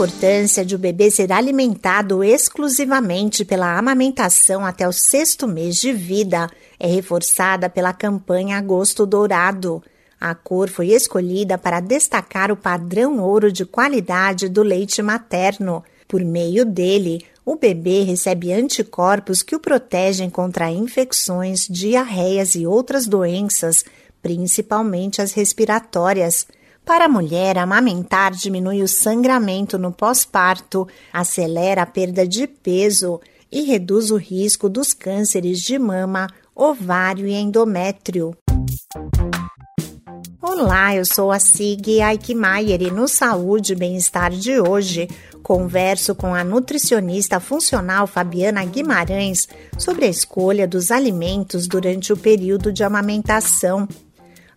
importância de o bebê ser alimentado exclusivamente pela amamentação até o sexto mês de vida é reforçada pela campanha Agosto Dourado. A cor foi escolhida para destacar o padrão ouro de qualidade do leite materno. Por meio dele, o bebê recebe anticorpos que o protegem contra infecções, diarreias e outras doenças, principalmente as respiratórias. Para a mulher, amamentar diminui o sangramento no pós-parto, acelera a perda de peso e reduz o risco dos cânceres de mama, ovário e endométrio. Olá, eu sou a Sig Aikmaier e no Saúde e Bem-Estar de hoje converso com a nutricionista funcional Fabiana Guimarães sobre a escolha dos alimentos durante o período de amamentação.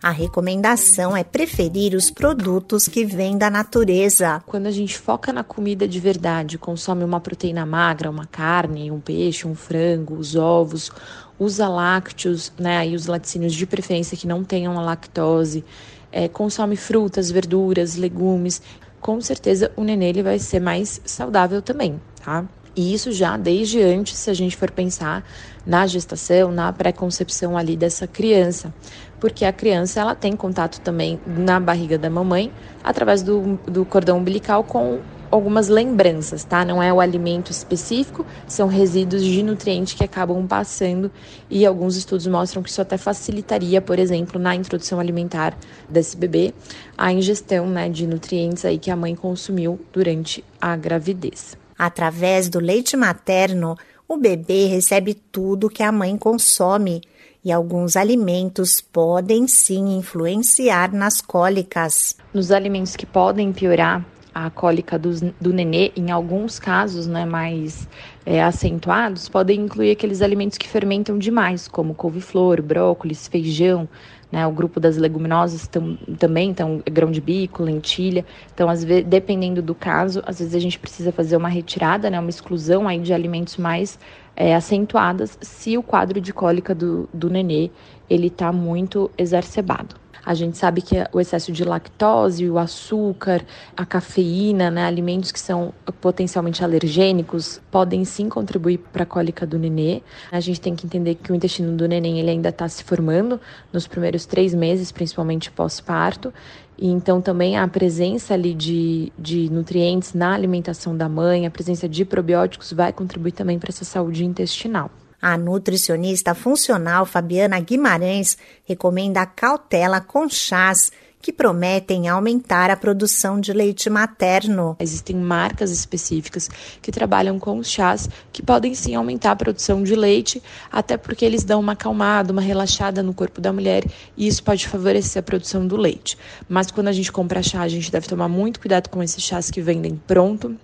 A recomendação é preferir os produtos que vêm da natureza. Quando a gente foca na comida de verdade, consome uma proteína magra, uma carne, um peixe, um frango, os ovos, usa lácteos, né, e os laticínios de preferência que não tenham a lactose, é, consome frutas, verduras, legumes, com certeza o nenê ele vai ser mais saudável também, tá? E isso já desde antes, se a gente for pensar na gestação, na pré-concepção ali dessa criança. Porque a criança ela tem contato também na barriga da mamãe através do, do cordão umbilical com algumas lembranças, tá? Não é o alimento específico, são resíduos de nutriente que acabam passando e alguns estudos mostram que isso até facilitaria, por exemplo, na introdução alimentar desse bebê, a ingestão, né, de nutrientes aí que a mãe consumiu durante a gravidez. Através do leite materno, o bebê recebe tudo que a mãe consome e alguns alimentos podem sim influenciar nas cólicas. Nos alimentos que podem piorar a cólica do, do nenê, em alguns casos né, mais é, acentuados, podem incluir aqueles alimentos que fermentam demais, como couve-flor, brócolis, feijão, né, o grupo das leguminosas tam, também, então grão de bico, lentilha. Então, às vezes, dependendo do caso, às vezes a gente precisa fazer uma retirada, né, uma exclusão aí de alimentos mais é, acentuadas se o quadro de cólica do, do nenê ele está muito exacerbado. A gente sabe que o excesso de lactose, o açúcar, a cafeína, né, alimentos que são potencialmente alergênicos, podem sim contribuir para a cólica do nenê. A gente tem que entender que o intestino do neném ele ainda está se formando nos primeiros três meses, principalmente pós-parto. E então também a presença ali de, de nutrientes na alimentação da mãe, a presença de probióticos vai contribuir também para essa saúde intestinal. A nutricionista funcional Fabiana Guimarães recomenda cautela com chás que prometem aumentar a produção de leite materno. Existem marcas específicas que trabalham com chás que podem sim aumentar a produção de leite, até porque eles dão uma acalmada, uma relaxada no corpo da mulher e isso pode favorecer a produção do leite. Mas quando a gente compra chá, a gente deve tomar muito cuidado com esses chás que vendem pronto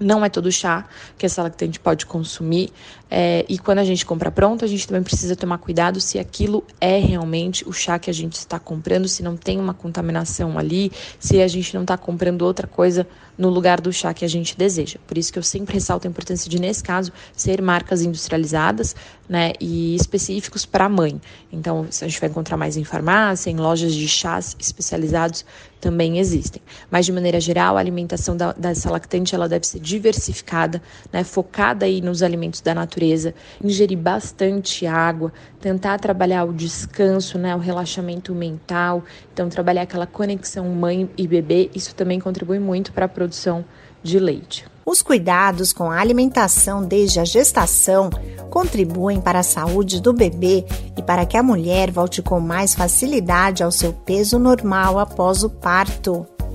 não é todo chá que essa lactante pode consumir. É, e quando a gente compra pronto, a gente também precisa tomar cuidado se aquilo é realmente o chá que a gente está comprando, se não tem uma contaminação ali, se a gente não está comprando outra coisa no lugar do chá que a gente deseja. Por isso que eu sempre ressalto a importância de, nesse caso, ser marcas industrializadas né, e específicos para a mãe. Então, a gente vai encontrar mais em farmácia, em lojas de chás especializados também existem. Mas, de maneira geral, a alimentação da, dessa lactante ela deve ser diversificada, né, focada aí nos alimentos da natureza, ingerir bastante água, tentar trabalhar o descanso, né, o relaxamento mental, então trabalhar aquela conexão mãe e bebê, isso também contribui muito para a produção de leite. Os cuidados com a alimentação desde a gestação contribuem para a saúde do bebê e para que a mulher volte com mais facilidade ao seu peso normal após o parto.